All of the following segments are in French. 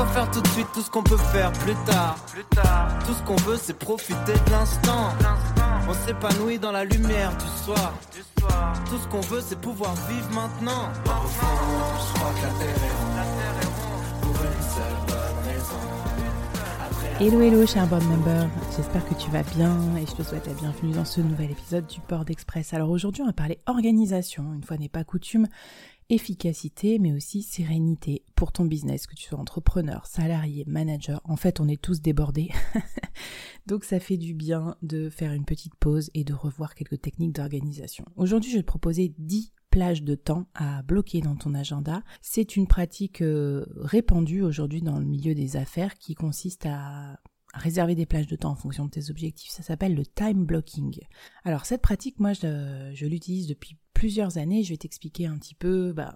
Pourquoi faire tout de suite tout ce qu'on peut faire plus tard Plus tard. Tout ce qu'on veut c'est profiter de l'instant. On s'épanouit dans la lumière du soir. Du soir. Tout ce qu'on veut c'est pouvoir vivre maintenant. Au fond, je crois que la terre est ronde. Pour une seule bonne raison. Hello hello cher board member, j'espère que tu vas bien et je te souhaite la bienvenue dans ce nouvel épisode du Board Express. Alors aujourd'hui on va parler organisation, une fois n'est pas coutume, efficacité mais aussi sérénité pour ton business, que tu sois entrepreneur, salarié, manager, en fait on est tous débordés. Donc ça fait du bien de faire une petite pause et de revoir quelques techniques d'organisation. Aujourd'hui je vais te proposer 10 plages de temps à bloquer dans ton agenda. C'est une pratique euh, répandue aujourd'hui dans le milieu des affaires qui consiste à réserver des plages de temps en fonction de tes objectifs. Ça s'appelle le time blocking. Alors cette pratique, moi, je, je l'utilise depuis plusieurs années. Je vais t'expliquer un petit peu bah,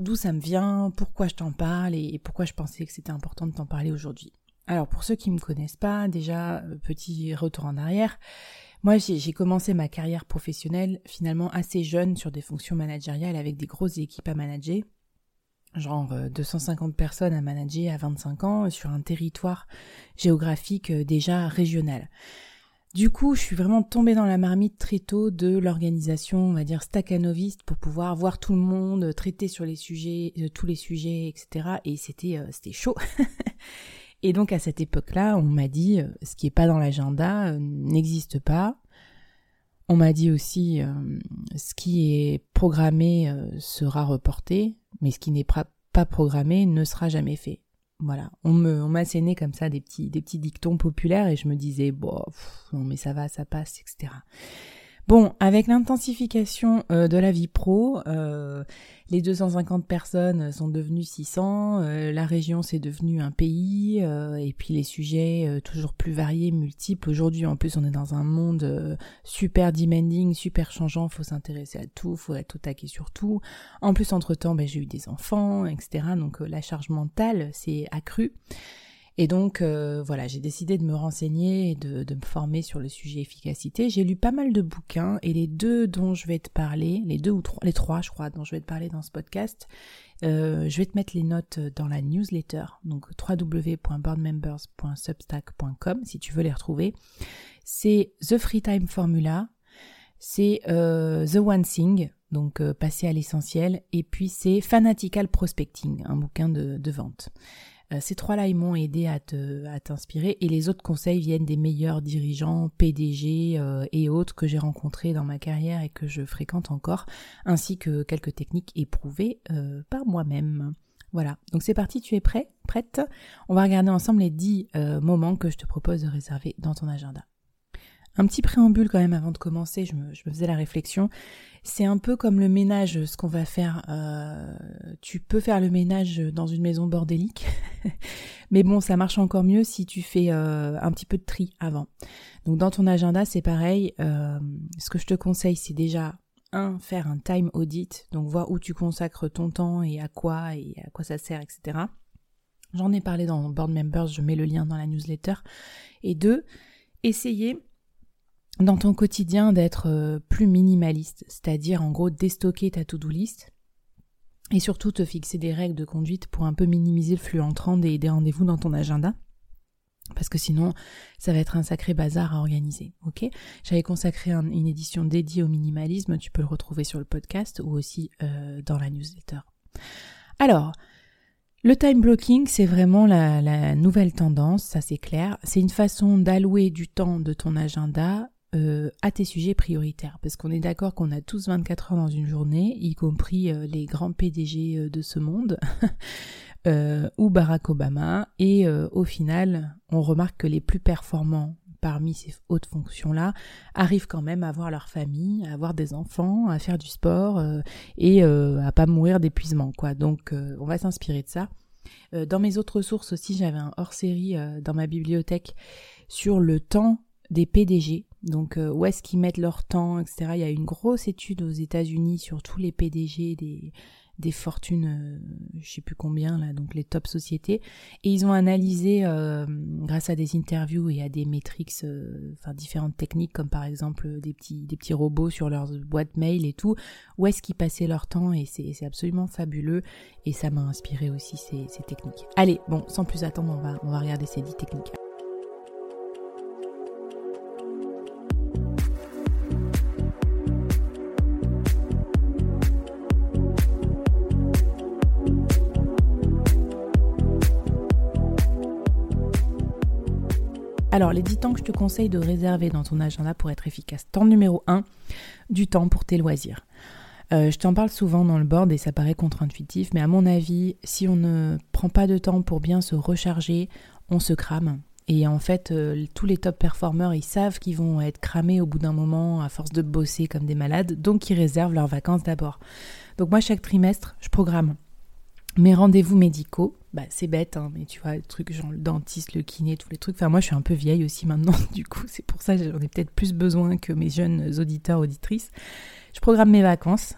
d'où ça me vient, pourquoi je t'en parle et, pourquoi je pensais que c'était important de t'en parler aujourd'hui. Alors pour ceux qui ne me connaissent pas, déjà, euh, petit retour en arrière. Moi, j'ai commencé ma carrière professionnelle finalement assez jeune sur des fonctions managériales avec des grosses équipes à manager genre 250 euh, personnes à manager à 25 ans sur un territoire géographique euh, déjà régional. Du coup, je suis vraiment tombée dans la marmite très tôt de l'organisation, on va dire staccanoviste, pour pouvoir voir tout le monde, traiter sur les sujets, euh, tous les sujets, etc. Et c'était c'était chaud. Et donc à cette époque-là, on m'a dit ce qui est pas dans l'agenda n'existe pas. On m'a dit aussi ce qui est programmé sera reporté mais ce qui n'est pas programmé ne sera jamais fait. Voilà, on me, on comme ça des petits, des petits dictons populaires et je me disais, bon, non mais ça va, ça passe, etc. Bon, avec l'intensification euh, de la vie pro, euh, les 250 personnes sont devenues 600, euh, la région c'est devenu un pays, et puis les sujets toujours plus variés, multiples. Aujourd'hui, en plus, on est dans un monde super demanding, super changeant, faut s'intéresser à tout, faut être au taquet sur tout. En plus, entre-temps, ben, j'ai eu des enfants, etc. Donc la charge mentale s'est accrue. Et donc euh, voilà, j'ai décidé de me renseigner et de, me former sur le sujet efficacité. J'ai lu pas mal de bouquins et les deux dont je vais te parler, les deux ou trois, les trois je crois, dont je vais te parler dans ce podcast, euh, je vais te mettre les notes dans la newsletter, donc www.boardmembers.substack.com si tu veux les retrouver. C'est The Free Time Formula, c'est euh, The One Thing, donc passer à l'essentiel, et puis c'est Fanatical Prospecting, un bouquin de, de vente. Euh, ces trois-là, ils m'ont aidé à, t'inspirer. Et les autres conseils viennent des meilleurs dirigeants, PDG euh, et autres que j'ai rencontrés dans ma carrière et que je fréquente encore, ainsi que quelques techniques éprouvées euh, par moi-même. Voilà, donc c'est parti, tu es prêt? Prête? On va regarder ensemble les 10 moments que je te propose de réserver dans ton agenda. Un petit préambule quand même avant de commencer, je me, faisais la réflexion. C'est un peu comme le ménage, ce qu'on va faire. Euh, tu peux faire le ménage dans une maison bordélique, mais bon, ça marche encore mieux si tu fais euh, un petit peu de tri avant. Donc dans ton agenda, c'est pareil. Euh, ce que je te conseille, c'est déjà un faire un time audit, donc voir où tu consacres ton temps et à quoi et à quoi ça sert, etc. J'en ai parlé dans Board Members, je mets le lien dans la newsletter. Et deux, essayer dans ton quotidien d'être euh, plus minimaliste, c'est-à-dire en gros déstocker ta to-do list et surtout te fixer des règles de conduite pour un peu minimiser le flux entrant des, des rendez-vous dans ton agenda. Parce que sinon, ça va être un sacré bazar à organiser. Ok? J'avais consacré une édition dédiée au minimalisme. Tu peux le retrouver sur le podcast ou aussi euh, dans la newsletter. Alors, le time blocking, c'est vraiment la, la, nouvelle tendance, ça c'est clair. C'est une façon d'allouer du temps de ton agenda euh, à tes sujets prioritaires. Parce qu'on est d'accord qu'on a tous 24 heures dans une journée, y compris euh, les grands PDG euh, de ce monde, ou Barack Obama, et au final, on remarque que les plus performants parmi ces hautes fonctions-là arrivent quand même à avoir leur famille, à avoir des enfants, à faire du sport et à pas mourir d'épuisement quoi. Donc on va s'inspirer de ça. dans mes autres sources aussi, j'avais un hors-série dans ma bibliothèque sur le temps des PDG, donc euh, où est-ce qu'ils mettent leur temps, etc. Il y a une grosse étude aux États-Unis sur tous les PDG des, des fortunes, euh, je sais plus combien là, donc les top sociétés, et ils ont analysé euh, grâce à des interviews et à des métriques, euh, enfin différentes techniques comme par exemple des petits robots sur leurs boîtes mail et tout, où est-ce qu'ils passaient leur temps et c'est absolument fabuleux et ça m'a inspiré aussi ces, ces techniques. Allez, bon, sans plus attendre, on va on va regarder ces 10 techniques. Alors, les 10 temps que je te conseille de réserver dans ton agenda pour être efficace. Temps numéro 1, du temps pour tes loisirs. Euh, je t'en parle souvent dans le board et ça paraît contre-intuitif, mais à mon avis, si on ne prend pas de temps pour bien se recharger, on se crame. Et en fait, euh, tous les top performers, ils savent qu'ils vont être cramés au bout d'un moment à force de bosser comme des malades, donc ils réservent leurs vacances d'abord. Donc moi, chaque trimestre, je programme mes rendez-vous médicaux, bah c'est bête, hein, mais tu vois, le truc genre le dentiste, le kiné, tous les trucs. Enfin, moi, je suis un peu vieille aussi maintenant, du coup, c'est pour ça que j'en ai peut-être plus besoin que mes jeunes auditeurs, auditrices. Je programme mes vacances,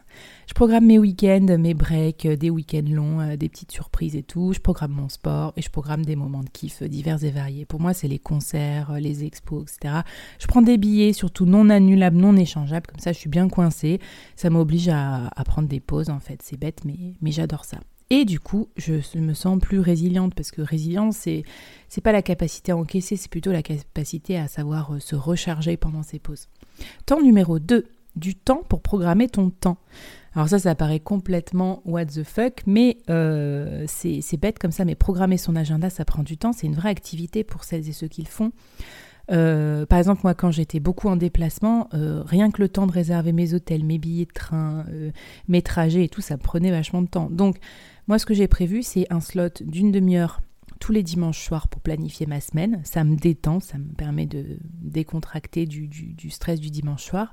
je programme mes week-ends, mes breaks, des week-ends longs, euh, des petites surprises et tout. Je programme mon sport et je programme des moments de kiff divers et variés. Pour moi, c'est les concerts, euh, les expos, etc. Je prends des billets, surtout non annulables, non échangeables, comme ça, je suis bien coincée. Ça m'oblige à, à prendre des pauses, en fait. C'est bête, mais, mais j'adore ça. Et du coup, je me sens plus résiliente parce que résilience, c'est c'est pas la capacité à encaisser, c'est plutôt la capacité à savoir euh, se recharger pendant ces pauses. Temps numéro 2, du temps pour programmer ton temps. Alors ça, ça paraît complètement what the fuck, mais euh, c'est bête comme ça, mais programmer son agenda, ça prend du temps, c'est une vraie activité pour celles et ceux qui le font. Euh, par exemple, moi, quand j'étais beaucoup en déplacement, rien que le temps de réserver mes hôtels, mes billets de train, mes trajets et tout, ça prenait vachement de temps. Donc, moi, ce que j'ai prévu, c'est un slot d'une demi-heure tous les dimanches soirs pour planifier ma semaine. Ça me détend, ça me permet de décontracter du, stress du dimanche soir.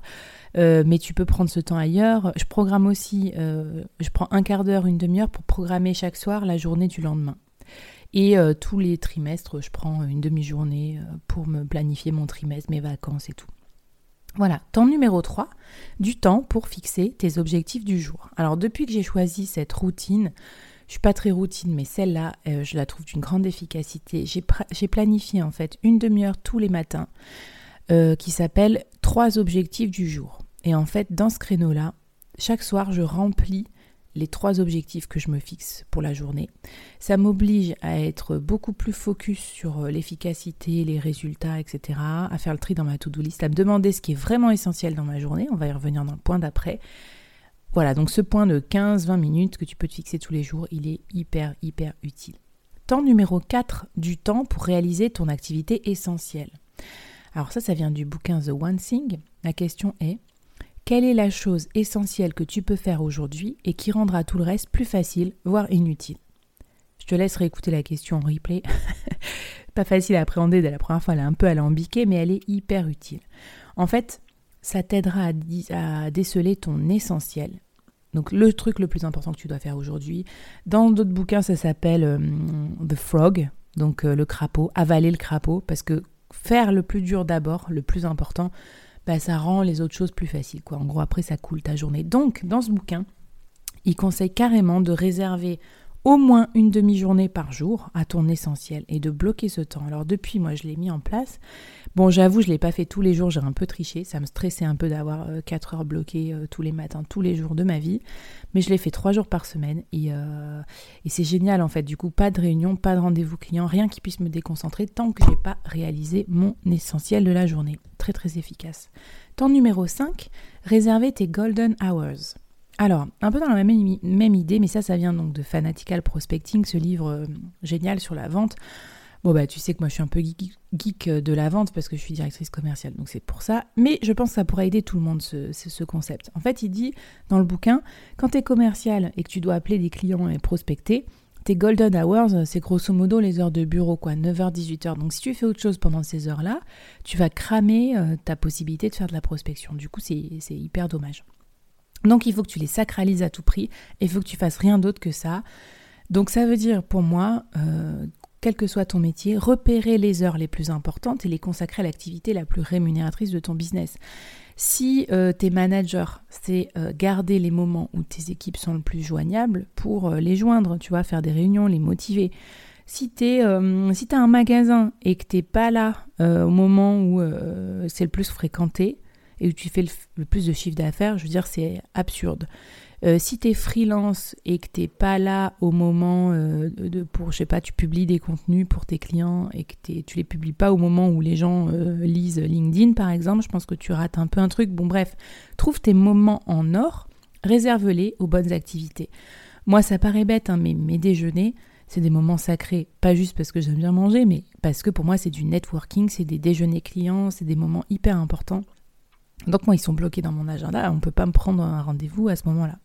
mais tu peux prendre ce temps ailleurs. Je programme aussi, je prends un quart d'heure, une demi-heure pour programmer chaque soir la journée du lendemain. Et euh, tous les trimestres, je prends une demi-journée euh, pour me planifier mon trimestre, mes vacances et tout. Voilà, temps numéro 3, du temps pour fixer tes objectifs du jour. Alors depuis que j'ai choisi cette routine, je suis pas très routine, mais celle-là, euh, je la trouve d'une grande efficacité. J'ai planifié en fait une demi-heure tous les matins qui s'appelle trois objectifs du jour. Et en fait, dans ce créneau-là, chaque soir, je remplis les trois objectifs que je me fixe pour la journée. Ça m'oblige à être beaucoup plus focus sur euh, l'efficacité, les résultats, etc., à faire le tri dans ma to-do list, à me demander ce qui est vraiment essentiel dans ma journée. On va y revenir dans le point d'après. Voilà, donc ce point de 15-20 minutes que tu peux te fixer tous les jours, il est hyper, hyper utile. Temps numéro 4 du temps pour réaliser ton activité essentielle. Alors ça, ça vient du bouquin The One Thing. La question est, quelle est la chose essentielle que tu peux faire aujourd'hui et qui rendra tout le reste plus facile, voire inutile? Je te laisse réécouter la question en replay. Pas facile à appréhender dès la première fois, elle est un peu alambiquée, mais elle est hyper utile. En fait, ça t'aidera à, déceler ton essentiel. Donc le truc le plus important que tu dois faire aujourd'hui. Dans d'autres bouquins, ça s'appelle euh, The Frog, donc euh, le crapaud, avaler le crapaud, parce que faire le plus dur d'abord, le plus important, bah, ça rend les autres choses plus faciles. Quoi. En gros, après, ça coule ta journée. Donc, dans ce bouquin, il conseille carrément de réserver au moins une demi-journée par jour à ton essentiel et de bloquer ce temps. Alors depuis, moi, je l'ai mis en place. Bon, j'avoue, je ne l'ai pas fait tous les jours, j'ai un peu triché. Ça me stressait un peu d'avoir 4 euh, heures bloquées euh, tous les matins, tous les jours de ma vie. Mais je l'ai fait 3 jours par semaine et, euh, et c'est génial en fait. Du coup, pas de réunion, pas de rendez-vous client, rien qui puisse me déconcentrer tant que je n'ai pas réalisé mon essentiel de la journée. Très très efficace. Temps numéro 5, réserver tes golden hours. Alors, un peu dans la même, idée, mais ça, ça vient donc de Fanatical Prospecting, ce livre euh, génial sur la vente. Bon, bah, tu sais que moi, je suis un peu geek, de la vente parce que je suis directrice commerciale, donc c'est pour ça. Mais je pense que ça pourrait aider tout le monde, ce, ce concept. En fait, il dit dans le bouquin, quand tu es commercial et que tu dois appeler des clients et prospecter, tes golden hours, c'est grosso modo les heures de bureau, quoi, 9h, 18h. Donc si tu fais autre chose pendant ces heures-là, tu vas cramer euh, ta possibilité de faire de la prospection. Du coup, c'est hyper dommage. Donc il faut que tu les sacralises à tout prix et il faut que tu fasses rien d'autre que ça. Donc ça veut dire pour moi, euh, quel que soit ton métier, repérer les heures les plus importantes et les consacrer à l'activité la plus rémunératrice de ton business. Si euh, tes managers, c'est euh, garder les moments où tes équipes sont le plus joignables pour les joindre, tu vois, faire des réunions, les motiver. Si tu as un magasin et que tu n'es pas là au moment où c'est le plus fréquenté et où tu fais le plus de chiffre d'affaires, je veux dire, c'est absurde. Euh, si tu es freelance et que tu pas là au moment euh, de pour je sais pas, tu publies des contenus pour tes clients et que tu les publies pas au moment où les gens euh, lisent LinkedIn par exemple, je pense que tu rates un peu un truc. Bon bref, trouve tes moments en or, réserve-les aux bonnes activités. Moi ça paraît bête hein, mais mes déjeuners, c'est des moments sacrés, pas juste parce que j'aime bien manger, mais parce que pour moi c'est du networking, c'est des déjeuners clients, c'est des moments hyper importants. Donc moi ils sont bloqués dans mon agenda, on ne peut pas me prendre un rendez-vous à ce moment-là.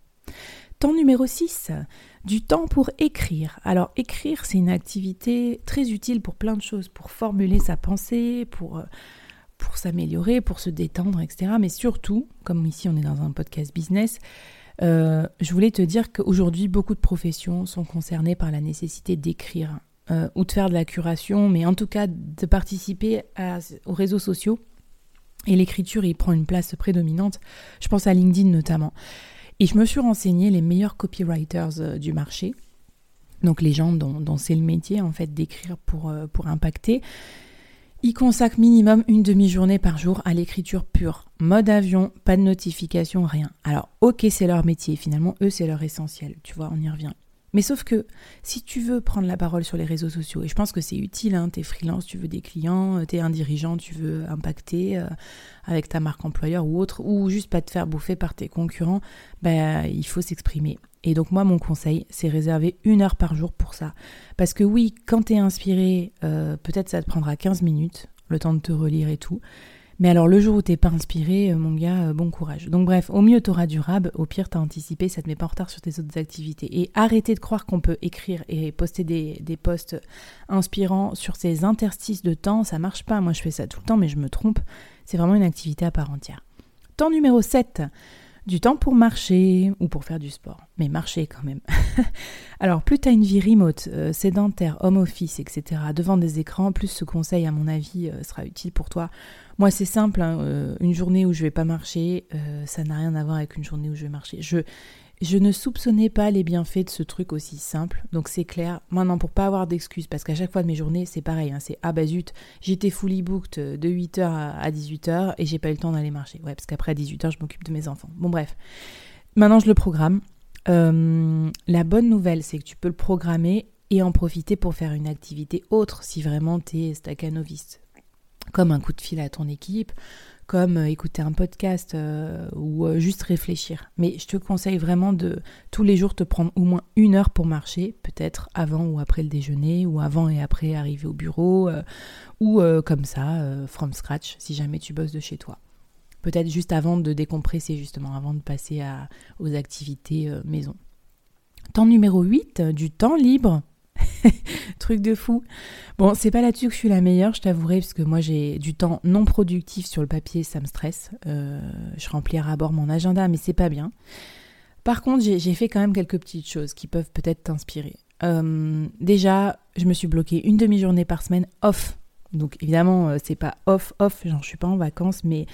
Temps numéro 6, du temps pour écrire. Alors écrire, c'est une activité très utile pour plein de choses, pour formuler sa pensée, pour, euh, pour s'améliorer, pour se détendre, etc. Mais surtout, comme ici on est dans un podcast business, euh, je voulais te dire qu'aujourd'hui, beaucoup de professions sont concernées par la nécessité d'écrire euh, ou de faire de la curation, mais en tout cas de participer aux réseaux sociaux. Et l'écriture y prend une place prédominante. Je pense à LinkedIn notamment. Et je me suis renseigné les meilleurs copywriters euh, du marché, donc les gens dont, c'est le métier en fait d'écrire pour, euh, pour impacter. Ils consacrent minimum une demi-journée par jour à l'écriture pure. Mode avion, pas de notification, rien. Alors ok c'est leur métier, finalement eux c'est leur essentiel, tu vois, on y revient. Mais sauf que si tu veux prendre la parole sur les réseaux sociaux, et je pense que c'est utile, hein, es freelance, tu veux des clients, euh, tu es un dirigeant, tu veux impacter euh, avec ta marque employeur ou autre, ou juste pas te faire bouffer par tes concurrents, ben, il faut s'exprimer. Et donc moi, mon conseil, c'est réserver une heure par jour pour ça. Parce que oui, quand tu es inspiré, euh, peut-être ça te prendra 15 minutes, le temps de te relire et tout. Mais alors le jour où t'es pas inspiré, euh, mon gars, euh, bon courage. Donc bref, au mieux t'auras du rab, au pire t'as anticipé, ça te met pas en retard sur tes autres activités. Et arrêtez de croire qu'on peut écrire et poster des, posts inspirants sur ces interstices de temps, ça marche pas. Moi je fais ça tout le temps, mais je me trompe. C'est vraiment une activité à part entière. Temps numéro 7 du temps pour marcher ou pour faire du sport, mais marcher quand même. Alors plus tu une vie remote, euh, sédentaire, home office, etc., devant des écrans, plus ce conseil à mon avis sera utile pour toi. Moi c'est simple, hein, euh, une journée où je vais pas marcher, ça n'a rien à voir avec une journée où je vais marcher. Je, ne soupçonnais pas les bienfaits de ce truc aussi simple, donc c'est clair. Maintenant, pour pas avoir d'excuses, parce qu'à chaque fois de mes journées, c'est pareil, hein, c'est ah bah zut, j'étais fully booked de 8h à 18h et j'ai pas eu le temps d'aller marcher. Ouais, parce qu'après à 18h, je m'occupe de mes enfants. Bon, bref. Maintenant, je le programme. Euh, la bonne nouvelle, c'est que tu peux le programmer et en profiter pour faire une activité autre si vraiment tu es staccanoviste. Comme un coup de fil à ton équipe, comme euh, écouter un podcast euh, ou euh, juste réfléchir. Mais je te conseille vraiment de tous les jours te prendre au moins une heure pour marcher, peut-être avant ou après le déjeuner, ou avant et après arriver au bureau, ou comme ça, from scratch, si jamais tu bosses de chez toi. Peut-être juste avant de décompresser, justement, avant de passer aux activités maison. Temps numéro 8, du temps libre. Truc de fou. Bon, c'est pas là-dessus que je suis la meilleure, je t'avouerai, parce que moi j'ai du temps non productif sur le papier, ça me stresse. Euh, je remplis à bord mon agenda, mais c'est pas bien. Par contre, j'ai fait quand même quelques petites choses qui peuvent peut-être t'inspirer. Euh, déjà, je me suis bloqué une demi-journée par semaine off. Donc évidemment, euh, c'est pas off, off, genre je suis pas en vacances, mais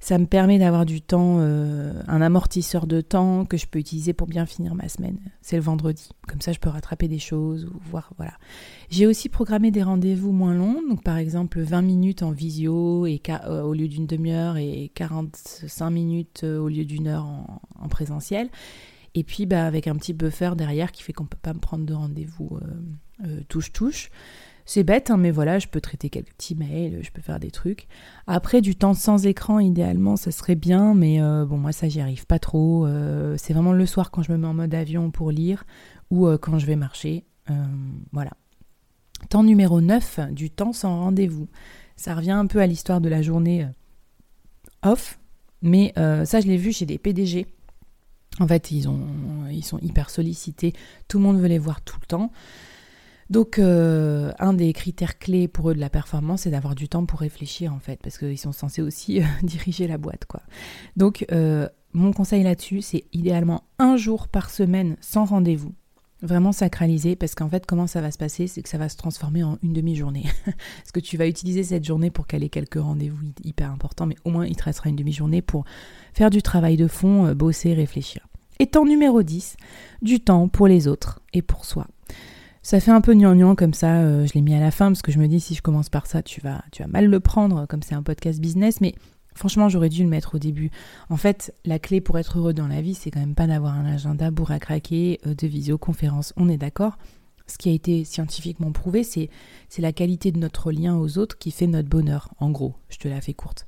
ça me permet d'avoir du temps, euh, un amortisseur de temps que je peux utiliser pour bien finir ma semaine. C'est le vendredi. Comme ça, je peux rattraper des choses ou voir, voilà. J'ai aussi programmé des rendez-vous moins longs, donc par exemple 20 minutes en visio et euh, au lieu d'une demi-heure et 45 minutes euh, au lieu d'une heure en, présentiel. Et puis bah, avec un petit buffer derrière qui fait qu'on ne peut pas me prendre de rendez-vous touche-touche. C'est bête, hein, mais voilà, je peux traiter quelques petits mails, je peux faire des trucs. Après, du temps sans écran, idéalement, ça serait bien, mais euh, bon, moi, ça, j'y arrive pas trop. Euh, c'est vraiment le soir quand je me mets en mode avion pour lire ou euh, quand je vais marcher. voilà. Temps numéro 9, du temps sans rendez-vous. Ça revient un peu à l'histoire de la journée off, mais ça, je l'ai vu chez des PDG. En fait, ils, ont, ils sont hyper sollicités. Tout le monde veut les voir tout le temps. Donc, euh, un des critères clés pour eux de la performance, c'est d'avoir du temps pour réfléchir, en fait, parce qu'ils sont censés aussi euh, diriger la boîte, quoi. Donc, euh, mon conseil là-dessus, c'est idéalement un jour par semaine sans rendez-vous. Vraiment sacraliser, parce qu'en fait, comment ça va se passer C'est que ça va se transformer en une demi-journée. parce que tu vas utiliser cette journée pour caler quelques rendez-vous hyper importants, mais au moins il te restera une demi-journée pour faire du travail de fond, bosser, réfléchir. Et temps numéro 10, du temps pour les autres et pour soi. Ça fait un peu gnangnan comme ça, euh, je l'ai mis à la fin parce que je me dis si je commence par ça, tu vas, tu vas mal le prendre comme c'est un podcast business, mais franchement j'aurais dû le mettre au début. En fait, la clé pour être heureux dans la vie, c'est quand même pas d'avoir un agenda bourre à craquer euh, de visioconférence, on est d'accord ce qui a été scientifiquement prouvé, c'est, la qualité de notre lien aux autres qui fait notre bonheur, en gros. Je te la fais courte.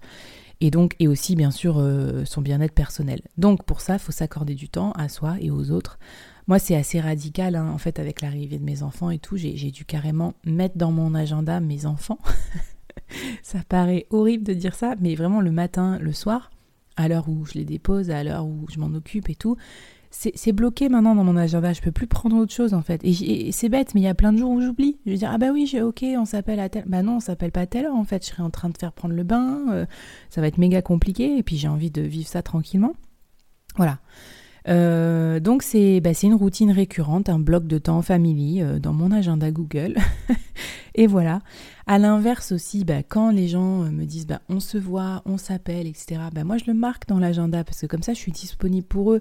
Et donc, et aussi, bien sûr, euh, son bien-être personnel. Donc, pour ça, il faut s'accorder du temps à soi et aux autres moi, c'est assez radical, hein, en fait, avec l'arrivée de mes enfants et tout. J'ai dû carrément mettre dans mon agenda mes enfants. ça paraît horrible de dire ça, mais vraiment le matin, le soir, à l'heure où je les dépose, à l'heure où je m'en occupe et tout, c'est bloqué maintenant dans mon agenda. Je peux plus prendre autre chose en fait. Et, c'est bête, mais il y a plein de jours où j'oublie. Je vais dire ah bah oui, ok, on s'appelle à telle. Bah non, on s'appelle pas à telle heure en fait. Je serai en train de faire prendre le bain. Euh, ça va être méga compliqué. Et puis j'ai envie de vivre ça tranquillement. Voilà. Euh, donc bah, c'est une routine récurrente, un bloc de temps famille euh, dans mon agenda Google. et voilà. À l'inverse aussi, bah, quand les gens euh, me disent bah, on se voit, on s'appelle, etc., bah, moi je le marque dans l'agenda parce que comme ça je suis disponible pour eux.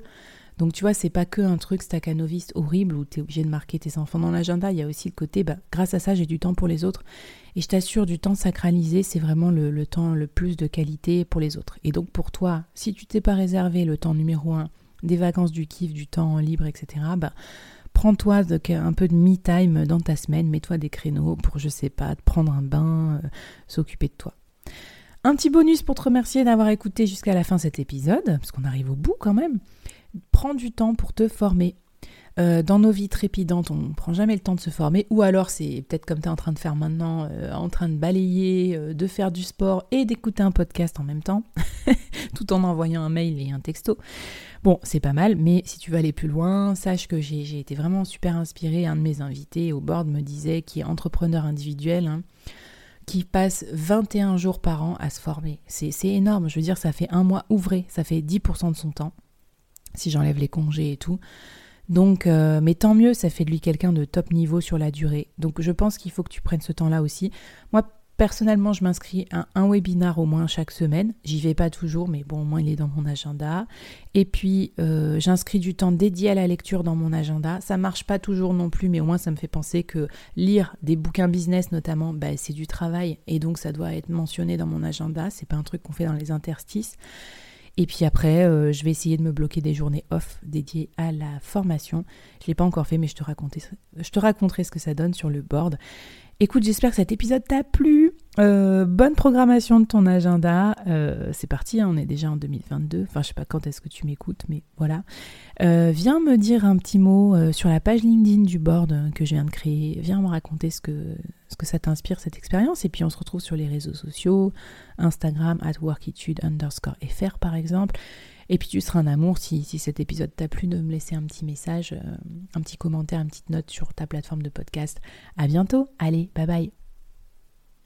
Donc tu vois, c'est pas que un truc staccanoviste horrible où tu es obligé de marquer tes enfants dans l'agenda, il y a aussi le côté, bah, grâce à ça j'ai du temps pour les autres. Et je t'assure, du temps sacralisé, c'est vraiment le, le, temps le plus de qualité pour les autres. Et donc pour toi, si tu t'es pas réservé le temps numéro un des vacances, du kiff, du temps libre, etc., bah, prends-toi un peu de me-time dans ta semaine, mets-toi des créneaux pour, je sais pas, te prendre un bain, euh, s'occuper de toi. Un petit bonus pour te remercier d'avoir écouté jusqu'à la fin cet épisode, parce qu'on arrive au bout quand même. Prends du temps pour te former. Euh, dans nos vies trépidantes, on ne prend jamais le temps de se former, ou alors c'est peut-être comme tu es en train de faire maintenant, euh, en train de balayer, de faire du sport et d'écouter un podcast en même temps, tout en envoyant un mail et un texto. Bon, c'est pas mal, mais si tu veux aller plus loin, sache que j'ai été vraiment super inspirée. Un de mes invités au board me disait, qui est entrepreneur individuel, hein, qui passe 21 jours par an à se former. C'est énorme, je veux dire, ça fait un mois ouvré, ça fait 10% de son temps, si j'enlève les congés et tout. Donc, euh, mais tant mieux, ça fait de lui quelqu'un de top niveau sur la durée. Donc, je pense qu'il faut que tu prennes ce temps-là aussi. Moi, Personnellement, je m'inscris à un webinar au moins chaque semaine. J'y vais pas toujours, mais bon, au moins il est dans mon agenda. Et puis, euh, j'inscris du temps dédié à la lecture dans mon agenda. Ça marche pas toujours non plus, mais au moins ça me fait penser que lire des bouquins business notamment, bah, c'est du travail et donc ça doit être mentionné dans mon agenda. C'est pas un truc qu'on fait dans les interstices. Et puis après, euh, je vais essayer de me bloquer des journées off dédiées à la formation. Je ne l'ai pas encore fait, mais je te, je te raconterai ce que ça donne sur le board. Écoute, j'espère que cet épisode t'a plu. Euh, bonne programmation de ton agenda. Euh, c'est parti, hein, on est déjà en 2022. Enfin, je sais pas quand est-ce que tu m'écoutes, mais voilà. Euh, viens me dire un petit mot sur la page LinkedIn du board que je viens de créer. Viens me raconter ce que, ce que ça t'inspire, cette expérience. Et puis, on se retrouve sur les réseaux sociaux, Instagram, at workitude underscore fr par exemple. Et puis tu seras un amour si, cet épisode t'a plu de me laisser un petit message, un petit commentaire, une petite note sur ta plateforme de podcast. À bientôt. Allez, bye bye.